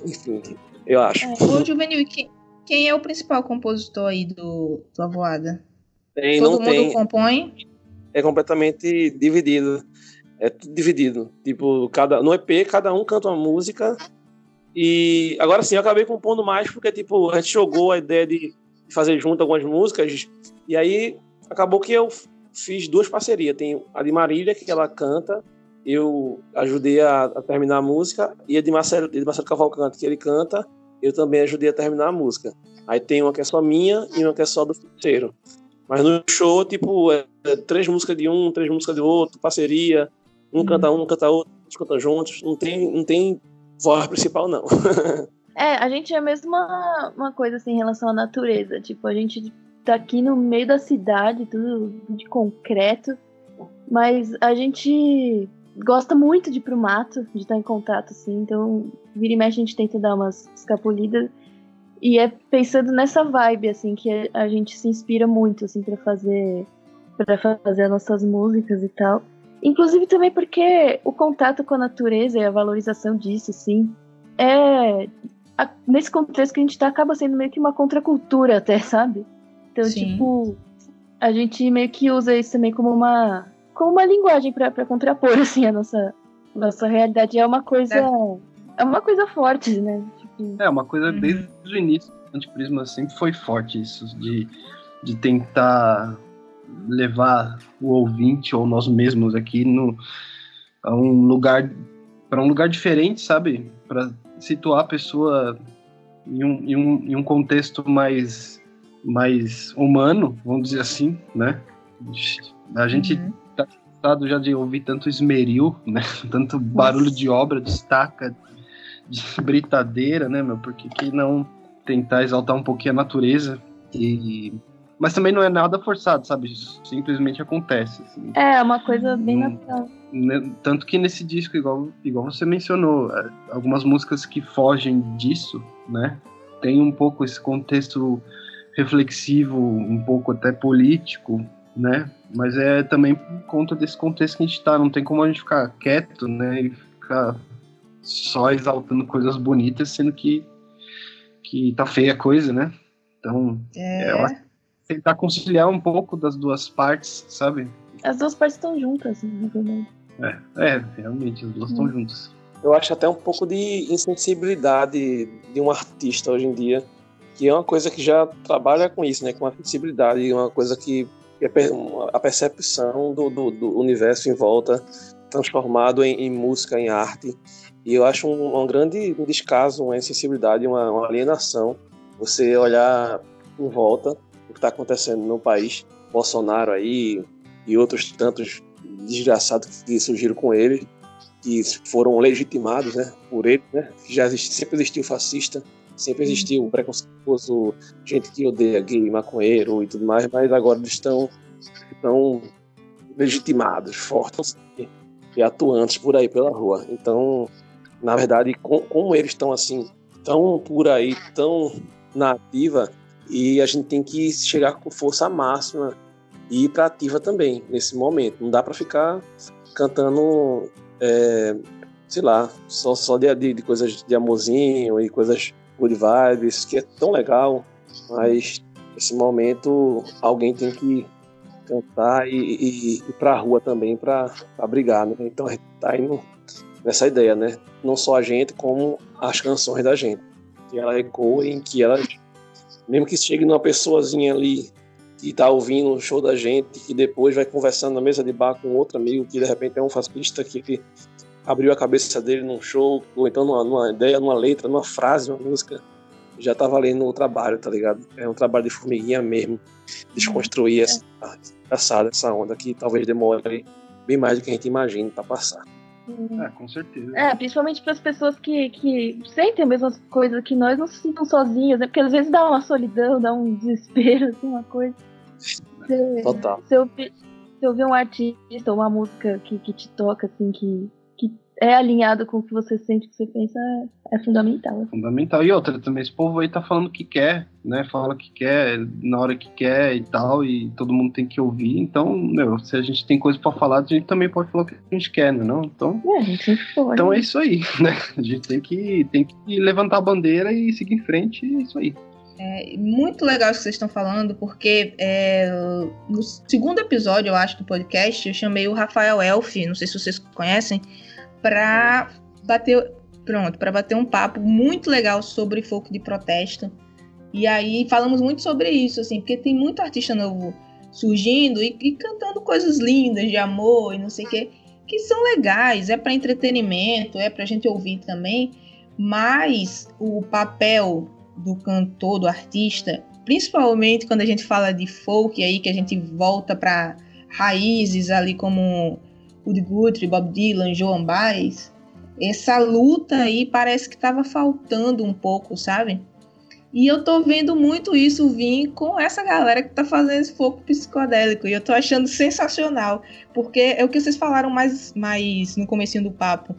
Enfim, eu acho. É, ô, Juvenil, quem, quem é o principal compositor aí do, do Avoada? Tem, Todo mundo tem. compõe? É completamente dividido. É tudo dividido. Tipo, cada, no EP, cada um canta uma música. E agora sim, eu acabei compondo mais porque, tipo, a gente jogou a ideia de fazer junto algumas músicas. E aí acabou que eu fiz duas parcerias. Tem a de Marília, que ela canta. Eu ajudei a, a terminar a música. E a de Marcelo, de Marcelo Cavalcante, que ele canta eu também ajudei a terminar a música. Aí tem uma que é só minha e uma que é só do terceiro. Mas no show, tipo, é, é três músicas de um, três músicas de outro, parceria, um uhum. canta um, canta outro, cantam juntos. Não tem, não tem voz principal, não. é, a gente é mesmo uma, uma coisa assim em relação à natureza. Tipo, a gente tá aqui no meio da cidade, tudo de concreto, mas a gente gosta muito de ir pro mato, de estar em contato, assim, então vira e mexe a gente tenta dar umas escapulidas. E é pensando nessa vibe, assim, que a gente se inspira muito, assim, para fazer para fazer as nossas músicas e tal. Inclusive também porque o contato com a natureza e a valorização disso, assim, é a, nesse contexto que a gente tá acaba sendo meio que uma contracultura até, sabe? Então, Sim. tipo, a gente meio que usa isso também como uma como uma linguagem para contrapor assim a nossa nossa realidade é uma coisa é, é uma coisa forte, né? Tipo... É uma coisa uhum. desde o início do Antiprisma sempre foi forte isso de de tentar levar o ouvinte ou nós mesmos aqui no a um lugar para um lugar diferente, sabe? Para situar a pessoa em um, em um, em um contexto mais mais humano, vamos dizer assim, né? A gente uhum cansado já de ouvir tanto esmeril, né? Tanto barulho de obra, de estaca, de britadeira, né, meu? Porque que não tentar exaltar um pouquinho a natureza e mas também não é nada forçado, sabe? Isso simplesmente acontece. Assim. É, uma coisa bem natural. Né, tanto que nesse disco, igual, igual você mencionou, é, algumas músicas que fogem disso, né? Tem um pouco esse contexto reflexivo, um pouco até político, né? Mas é também por conta desse contexto que a gente tá. Não tem como a gente ficar quieto, né? E ficar só exaltando coisas bonitas, sendo que, que tá feia a coisa, né? Então, é. é tentar conciliar um pouco das duas partes, sabe? As duas partes estão juntas, na verdade. É, é, realmente, as duas estão hum. juntas. Eu acho até um pouco de insensibilidade de um artista hoje em dia, que é uma coisa que já trabalha com isso, né? Com a sensibilidade, uma coisa que a percepção do, do, do universo em volta transformado em, em, música, em arte. E eu acho um, um grande descaso, uma insensibilidade, uma, uma alienação você olhar em volta que está acontecendo no país. Bolsonaro aí, e outros tantos desgraçados que surgiram com ele, que foram legitimados né, por ele. Né? Já existe, sempre existiu fascista, sempre existiu preconceituoso, gente que odeia gay, maconheiro e tudo mais, mas agora eles estão, estão legitimados, fortes e atuantes por aí pela rua. Então, na verdade, com, como eles estão assim, tão por aí, tão na ativa, e a gente tem que chegar com força máxima e ir para ativa também nesse momento. Não dá para ficar cantando, é, sei lá, só, só de, de, coisas de amorzinho e coisas good vibes, que é tão legal, mas nesse momento alguém tem que cantar e, e, e ir pra rua também para brigar, né? Então a gente tá indo nessa ideia, né? Não só a gente, como as canções da gente. Que ela ecoem, que ela mesmo que chegue numa pessoazinha ali que tá ouvindo o show da gente, que depois vai conversando na mesa de bar com outro amigo que de repente é um fascista que abriu a cabeça dele num show, ou então numa, numa ideia, numa letra, numa frase, uma música, já tá valendo o trabalho, tá ligado? É um trabalho de formiguinha mesmo, desconstruir essa, essa, essa onda que talvez demore bem mais do que a gente imagina para passar. É, com certeza. É, principalmente para as pessoas que, que sentem a mesma coisa que nós, não se sintam sozinhas, né? Porque às vezes dá uma solidão, dá um desespero, assim, uma coisa. Você, Total. Se ouvir, se ouvir um artista ou uma música que, que te toca, assim, que, é alinhado com o que você sente, o que você pensa, é, fundamental. É fundamental. E outra também, esse povo aí tá falando o que quer, né? Fala o que quer, na hora que quer e tal, e todo mundo tem que ouvir. Então, meu, se a gente tem coisa para falar, a gente também pode falar o que a gente quer, né? Não? Então, é, a gente sempre pode. Então é isso aí, né? A gente tem que, tem que levantar a bandeira e seguir em frente, é isso aí. É muito legal isso que vocês estão falando, porque é, no segundo episódio, eu acho, do podcast, eu chamei o Rafael Elfi, não sei se vocês conhecem, para bater, pronto, para bater um papo muito legal sobre folk de protesto. E aí falamos muito sobre isso, assim, porque tem muito artista novo surgindo e, e cantando coisas lindas de amor e não sei o que, que são legais, é para entretenimento, é para a gente ouvir também, mas o papel do cantor, do artista, principalmente quando a gente fala de folk aí que a gente volta para raízes ali como Woody Guthrie, Bob Dylan, Joan Baez, essa luta aí parece que estava faltando um pouco, sabe? E eu tô vendo muito isso vir com essa galera que tá fazendo esse foco psicodélico. E eu tô achando sensacional. Porque é o que vocês falaram mais, mais no comecinho do papo.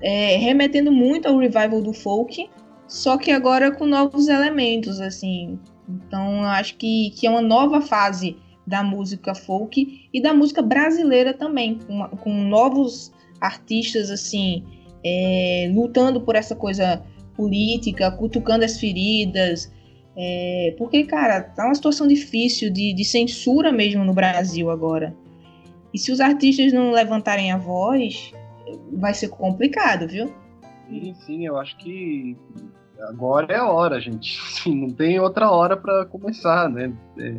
É, remetendo muito ao revival do folk, só que agora com novos elementos, assim. Então eu acho que, que é uma nova fase da música folk e da música brasileira também, com, com novos artistas assim é, lutando por essa coisa política, cutucando as feridas. É, porque, cara, tá uma situação difícil de, de censura mesmo no Brasil agora. E se os artistas não levantarem a voz, vai ser complicado, viu? Sim, sim, eu acho que agora é a hora, gente. não tem outra hora para começar, né? É,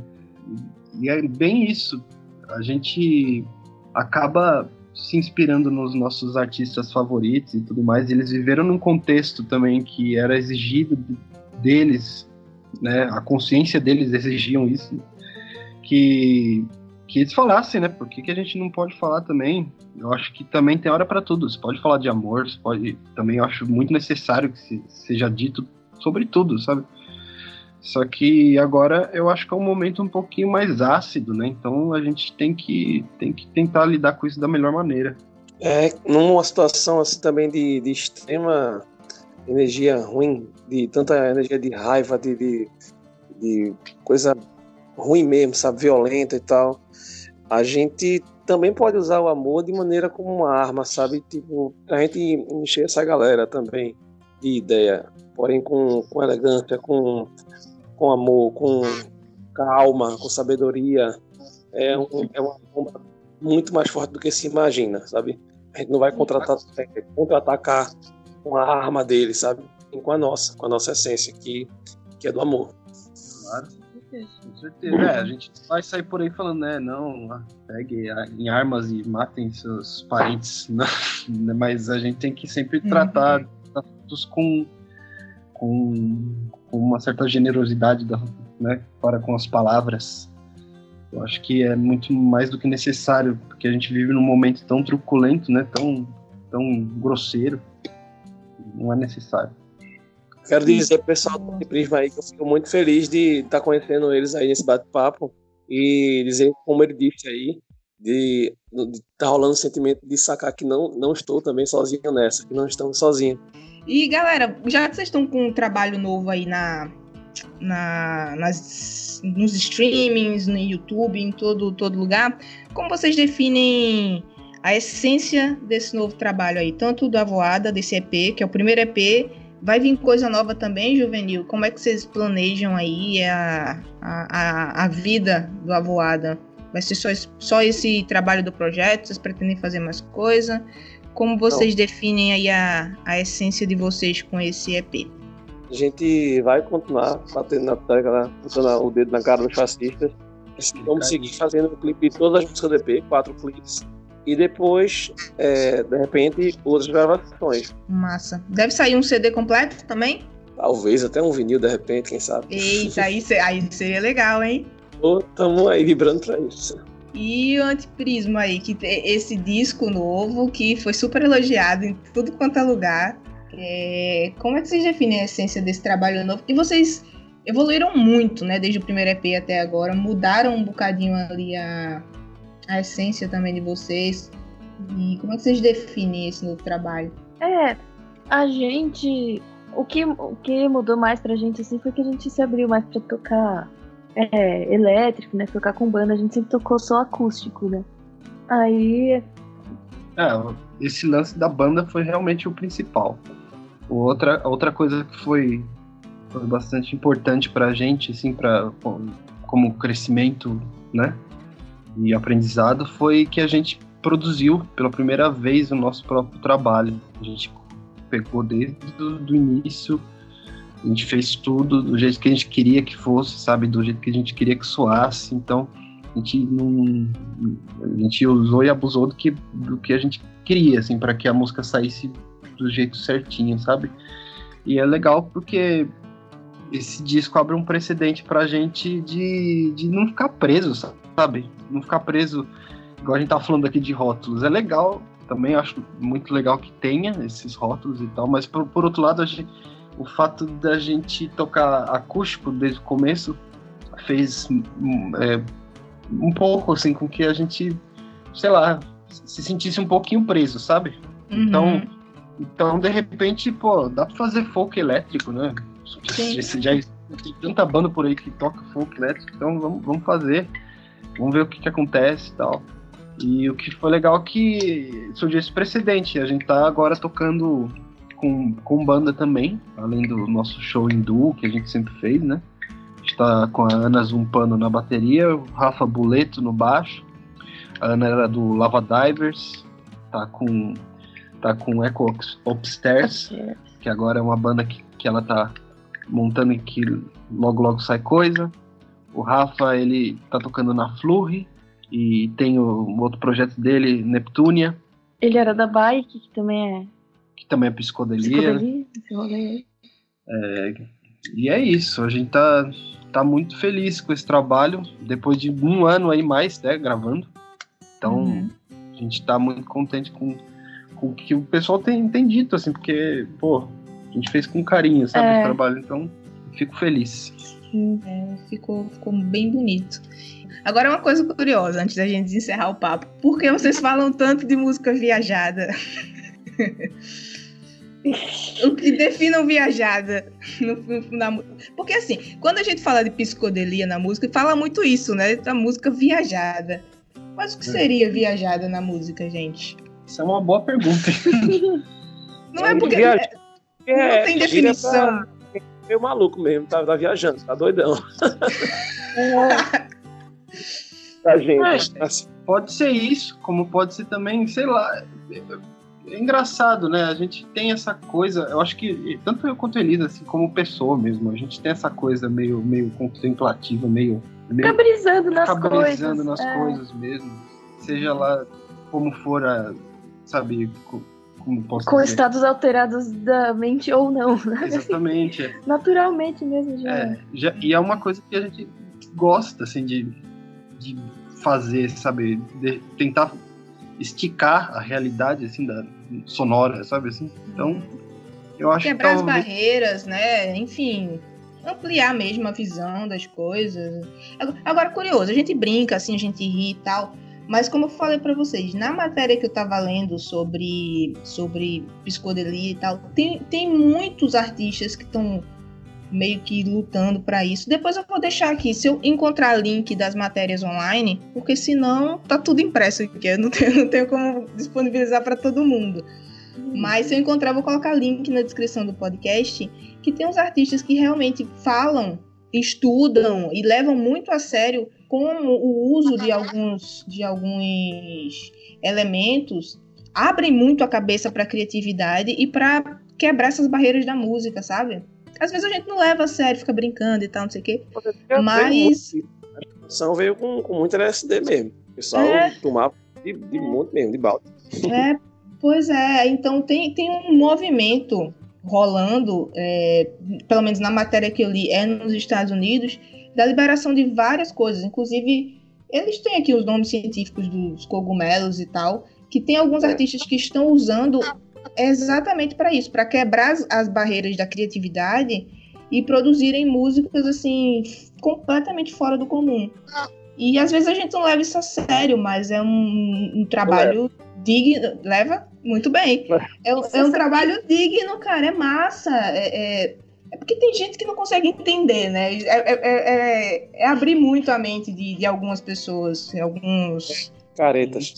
e é bem isso. A gente acaba se inspirando nos nossos artistas favoritos e tudo mais. E eles viveram num contexto também que era exigido deles, né? A consciência deles exigiam isso. Que que eles falassem, né? Por que, que a gente não pode falar também? Eu acho que também tem hora para tudo. Você pode falar de amor, você pode. Também eu acho muito necessário que se, seja dito sobre tudo, sabe? Só que agora eu acho que é um momento um pouquinho mais ácido, né? Então a gente tem que, tem que tentar lidar com isso da melhor maneira. É, numa situação assim também de, de extrema energia ruim, de tanta energia de raiva, de, de, de coisa ruim mesmo, sabe, violenta e tal, a gente também pode usar o amor de maneira como uma arma, sabe? Tipo, a gente encher essa galera também de ideia, porém com, com elegância, com com amor, com calma, com sabedoria, é, um, é uma bomba muito mais forte do que se imagina, sabe? A gente não vai contratar, é, contra-atacar com a arma dele, sabe? E com a nossa, com a nossa essência, que, que é do amor. Claro. Com certeza. É, a gente vai sair por aí falando, né? Não, pegue em armas e matem seus parentes. Não, né? mas a gente tem que sempre tratar uhum. com, com, com uma certa generosidade da, né, para com as palavras. Eu acho que é muito mais do que necessário, porque a gente vive num momento tão truculento, né? Tão, tão grosseiro. Não é necessário. Quero dizer, pessoal do Prisma aí, que eu fico muito feliz de estar conhecendo eles aí nesse bate-papo e dizer, como ele disse aí, de estar tá rolando o sentimento de sacar que não, não estou também sozinho nessa, que não estamos sozinhos. E galera, já que vocês estão com um trabalho novo aí na, na, nas, nos streamings, no YouTube, em todo, todo lugar, como vocês definem a essência desse novo trabalho aí, tanto da Voada, desse EP, que é o primeiro EP, vai vir coisa nova também, Juvenil? Como é que vocês planejam aí a, a, a vida do Avoada? Vai ser só, só esse trabalho do projeto? Vocês pretendem fazer mais coisa? Como vocês Não. definem aí a, a essência de vocês com esse EP? A gente vai continuar batendo na tecla, botando o dedo na cara dos fascistas. Vamos seguir fazendo o clipe de todas as músicas do EP, quatro clipes. E depois, é, de repente, outras gravações. Massa. Deve sair um CD completo também? Talvez até um vinil, de repente, quem sabe. Eita, aí, aí seria legal, hein? Estamos aí vibrando para isso. E o Antiprisma aí, que esse disco novo, que foi super elogiado em tudo quanto é lugar. É... Como é que vocês definem a essência desse trabalho novo? E vocês evoluíram muito, né? Desde o primeiro EP até agora, mudaram um bocadinho ali a, a essência também de vocês. E como é que vocês definem esse novo trabalho? É, a gente. O que, o que mudou mais pra gente assim foi que a gente se abriu mais pra tocar é, elétrico, né? Tocar com banda, a gente sempre tocou só acústico, né? Aí. É, esse lance da banda foi realmente o principal. Outra, outra coisa que foi, foi bastante importante pra gente, assim, pra, como crescimento, né? E aprendizado foi que a gente produziu pela primeira vez o nosso próprio trabalho. A gente pegou desde o início a gente fez tudo do jeito que a gente queria que fosse, sabe? Do jeito que a gente queria que soasse. Então, a gente não. A gente usou e abusou do que, do que a gente queria, assim, para que a música saísse do jeito certinho, sabe? E é legal porque esse disco abre um precedente pra gente de, de não ficar preso, sabe? Não ficar preso, igual a gente tá falando aqui de rótulos. É legal, também acho muito legal que tenha esses rótulos e tal, mas por, por outro lado, a gente o fato da gente tocar acústico desde o começo fez é, um pouco assim com que a gente, sei lá, se sentisse um pouquinho preso, sabe? Uhum. Então, então de repente, pô, dá pra fazer folk elétrico, né? Sim. Já, já tem tanta banda por aí que toca folk elétrico, então vamos, vamos fazer, vamos ver o que, que acontece e tal. E o que foi legal é que surgiu esse precedente. A gente tá agora tocando com, com banda também, além do nosso show em duo que a gente sempre fez, né? Está com a Ana Zumpano na bateria, o Rafa Buleto no baixo. A Ana era do Lava Divers, tá com tá com Echo Upstairs, que agora é uma banda que, que ela tá montando e que logo logo sai coisa. O Rafa, ele tá tocando na Flurry e tem o, o outro projeto dele, Neptunia. Ele era da Bike, que também é que também é psicodelia. Psicodelia, é, e é isso, a gente tá, tá muito feliz com esse trabalho, depois de um ano aí mais, né, gravando. Então, uhum. a gente tá muito contente com, com o que o pessoal tem, tem dito, assim, porque, pô, a gente fez com carinho, sabe, é. o trabalho, então fico feliz. Sim, é, ficou, ficou bem bonito. Agora uma coisa curiosa, antes da gente encerrar o papo. Por que vocês falam tanto de música viajada? o que definam viajada no, no, na Porque assim, quando a gente fala de psicodelia na música, fala muito isso, né? Da música viajada. Mas o que seria viajada na música, gente? Isso é uma boa pergunta. não é porque. Viaja... É, não tem definição. Tá meio maluco mesmo, tá, tá viajando, tá doidão. da gente. É, assim. Pode ser isso, como pode ser também, sei lá é engraçado, né? A gente tem essa coisa, eu acho que tanto eu quanto Elisa, assim, como pessoa mesmo, a gente tem essa coisa meio, meio contemplativa, meio. meio cabrizando nas cabrizando coisas. nas é. coisas mesmo. Seja lá como for a. Sabe, como posso Com dizer? estados alterados da mente ou não, né? Exatamente. Naturalmente mesmo, já. É, já. E é uma coisa que a gente gosta, assim, de de fazer, sabe, de tentar esticar a realidade assim da sonora, sabe assim. Então, eu acho Quebrar que as talvez- barreiras, né? Enfim, ampliar mesmo a visão das coisas. Agora- curioso, a gente brinca, assim, a gente ri e tal. Mas como eu falei pra vocês, na matéria que eu tava lendo sobre, sobre psicodelia e tal, tem, tem muitos artistas que estão meio que lutando pra isso. Depois eu vou deixar aqui, se eu encontrar link das matérias online, porque senão tá tudo impresso aqui, eu não tenho, não tenho como disponibilizar pra todo mundo. Mas se eu encontrar, vou colocar link na descrição do podcast, que tem uns artistas que realmente falam, estudam e levam muito a sério como o uso de alguns, de alguns elementos abrem muito a cabeça para criatividade e para quebrar essas barreiras da música, sabe? Às vezes a gente não leva a sério, fica brincando e tal, não sei o quê. Eu Mas- A produção veio com, com muito LSD mesmo. O pessoal É. tomava de, de monte mesmo, de balde. É, pois é, então tem, tem um movimento rolando, é, pelo menos na matéria que eu li, é nos Estados Unidos, da liberação de várias coisas. Inclusive, eles têm aqui os nomes científicos dos cogumelos e tal, que tem alguns É. artistas que estão usando exatamente para isso, para quebrar as, as barreiras da criatividade e produzirem músicas assim completamente fora do comum. E às vezes a gente não leva isso a sério, mas é um, um trabalho digno. Leva? Muito bem. É, um- é um trabalho digno, cara. É massa. É, é- é porque tem gente que não consegue entender, né? É, é- é- é- é abrir muito a mente de, de algumas pessoas, alguns. Caretas.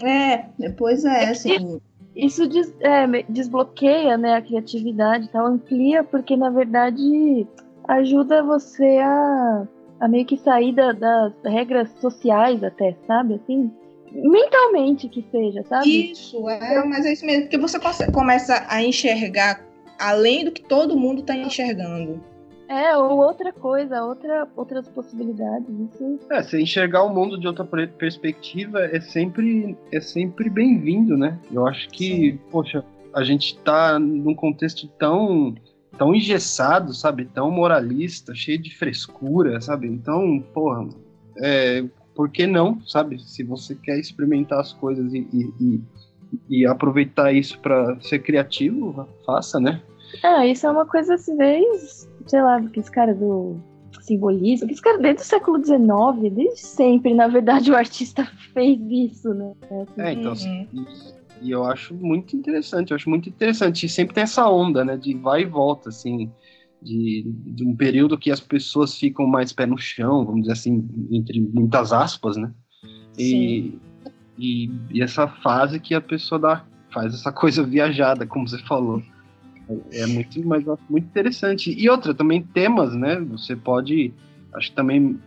É, pois é, assim. Isso des- é, desbloqueia né, a criatividade tal, amplia, porque na verdade ajuda você a, a meio que sair da- das regras sociais até, sabe? Assim, mentalmente que seja, sabe? Isso, é, mas é isso mesmo. Porque você começa a enxergar além do que todo mundo tá enxergando. É, ou outra coisa, outra, outras possibilidades. Isso É, você enxergar o mundo de outra perspectiva é sempre, é sempre bem-vindo, né? Eu acho que, poxa, a gente tá num contexto tão, tão engessado, sabe? Tão moralista, cheio de frescura, sabe? Então, porra, é, por que não, sabe? Se você quer experimentar as coisas e, e, e- e aproveitar isso para ser criativo, faça, né? É, isso é uma coisa assim, desde, sei lá, aqueles caras do simbolismo, aqueles caras desde o século XIX, desde sempre, na verdade, o artista fez isso, né? Assim, É, então, Uhum. e, e eu acho muito interessante, eu acho muito interessante. E sempre tem essa onda, né, de vai e volta, assim, de, de um período que as pessoas ficam mais pé no chão, vamos dizer assim, entre muitas aspas, né? E, e, e essa fase que a pessoa dá, faz essa coisa viajada, como você falou. É, muito, mas muito interessante. E outra, também temas, né? Você pode. Acho que também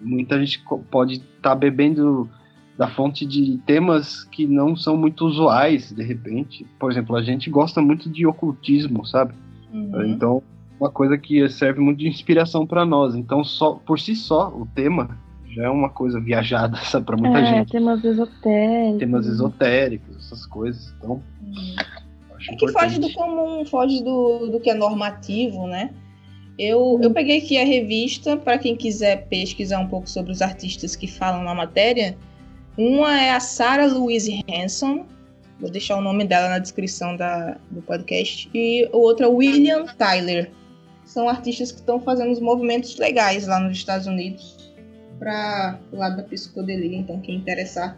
muita gente pode estar bebendo da fonte de temas que não são muito usuais, de repente. Por exemplo, a gente gosta muito de ocultismo, sabe? Uhum. Então, uma coisa que serve muito de inspiração para nós. Então, só por si só, o tema já é uma coisa viajada, para muita é, gente. temas esotéricos. Temas esotéricos, essas coisas. Então, Uhum. Acho É que foge do comum, foge do, do que é normativo, né? Eu, eu peguei aqui a revista para quem quiser pesquisar um pouco sobre os artistas que falam na matéria. Uma é a Sarah Louise Hanson, vou deixar o nome dela na descrição da, do podcast, e o outro é William Tyler. São artistas que estão fazendo uns movimentos legais lá nos Estados Unidos para o lado da psicodelia, então quem interessar.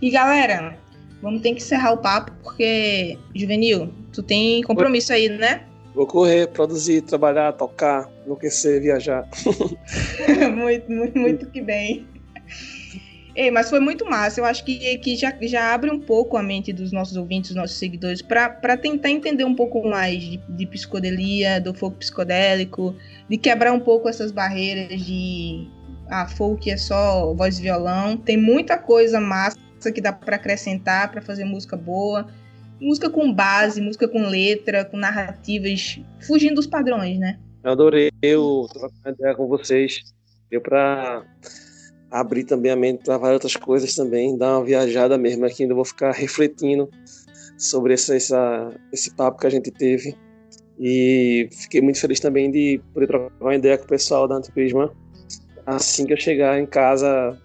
E galera, Vamos ter que encerrar o papo, porque, Juvenil, tu tem compromisso aí, né? Vou correr, produzir, trabalhar, tocar, enlouquecer, viajar. muito, muito, muito que bem. Ei, mas foi muito massa. Eu acho que, que já, já abre um pouco a mente dos nossos ouvintes, dos nossos seguidores, para tentar entender um pouco mais de, de psicodelia, do folk psicodélico, de quebrar um pouco essas barreiras de. Ah, folk é só voz e violão. Tem muita coisa massa que dá para acrescentar, para fazer música boa. Música com base, música com letra, com narrativas, fugindo dos padrões, né? Eu adorei eu trocar ideia com vocês. Deu pra abrir também a mente para várias outras coisas também, dar uma viajada mesmo aqui. Ainda vou ficar refletindo sobre essa, essa, esse papo que a gente teve. E fiquei muito feliz também de poder trocar uma ideia com o pessoal da Antiprisma. Assim que eu chegar em casa,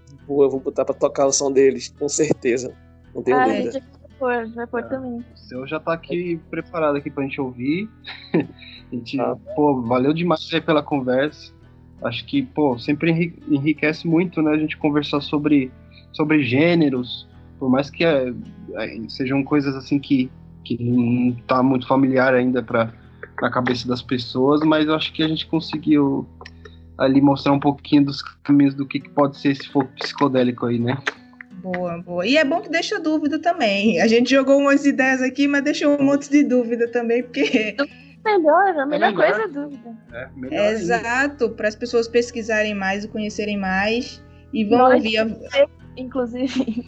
eu vou botar pra tocar o som deles, com certeza. Não tenho Ah, a dúvida. gente vai pôr, vai pôr Ah. também. O seu já tá aqui preparado aqui pra gente ouvir. a gente, Tá. pô, valeu demais aí pela conversa. Acho que, pô, sempre enri- enriquece muito, né, a gente conversar sobre, sobre gêneros, por mais que é, é, sejam coisas assim que, que não tá muito familiar ainda pra, na cabeça das pessoas, mas eu acho que a gente conseguiu ali mostrar um pouquinho dos caminhos do que, que pode ser esse fogo psicodélico aí, né? Boa, boa. E é bom que deixa dúvida também. A gente jogou umas ideias aqui, mas deixou um monte de dúvida também, porque Melhor, a melhor melhor. coisa é dúvida. É, melhor é exato para as pessoas pesquisarem mais e conhecerem mais e vão Nós- ouvir a, Inclusive,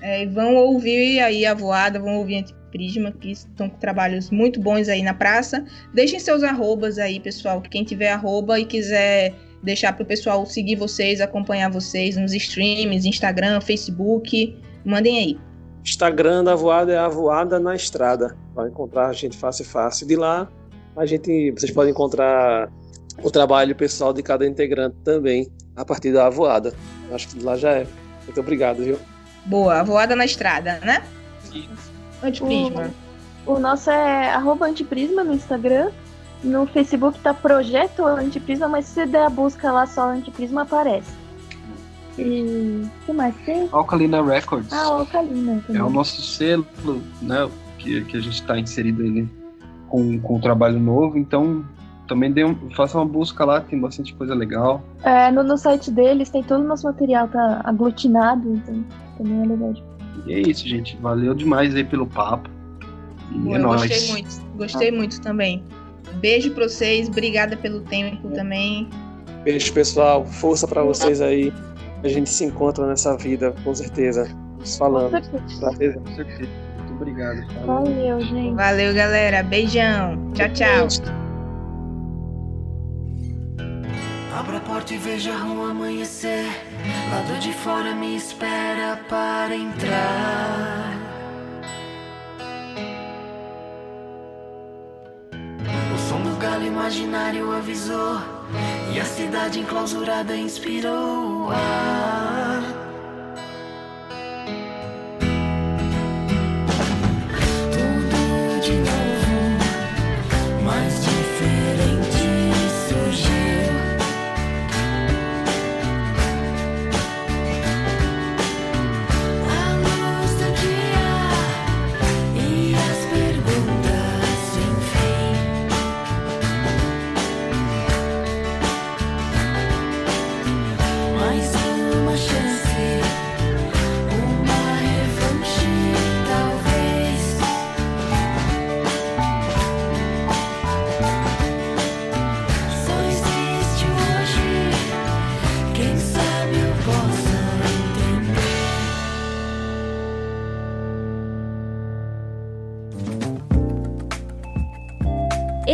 é, e vão ouvir aí a voada, vão ouvir Antiprisma, que estão com trabalhos muito bons aí na praça. Deixem seus arrobas aí, pessoal. Quem tiver arroba e quiser deixar para o pessoal seguir vocês, acompanhar vocês nos streams, Instagram, Facebook, mandem aí. Instagram da Voada é a Voada na Estrada. Vai encontrar a gente fácil e fácil. De lá, a gente, vocês podem encontrar o trabalho pessoal de cada integrante também, a partir da Voada. Acho que de lá já é. Muito obrigado, viu? Boa, a voada na estrada, né? Antiprisma. o nosso é arroba antiprisma no Instagram. No Facebook tá Projeto Antiprisma, mas se você der a busca lá só Antiprisma aparece. E o que mais tem? Alkalina Records. Ah, Alcalina também. É o nosso selo, né? Que, que a gente está inserido ali com, com o trabalho novo. Então, também dê um, faça uma busca lá, tem bastante coisa legal. É, no, no site deles tem todo o nosso material, tá aglutinado, então também é legal. de- E é isso, gente. Valeu demais aí pelo papo. E é eu nóis. gostei muito, gostei muito também. Beijo pra vocês, obrigada pelo tempo também. Beijo, pessoal. Força pra vocês aí. A gente se encontra nessa vida, com certeza. Nos Com falando. certeza. Com certeza. Muito obrigado. Falou. Valeu, gente. Valeu, galera. Beijão. Tchau, tchau. Abra a porta e veja a rua amanhecer. Lado de fora me espera para entrar. O som do galo imaginário avisou. E a cidade enclausurada inspirou o ar.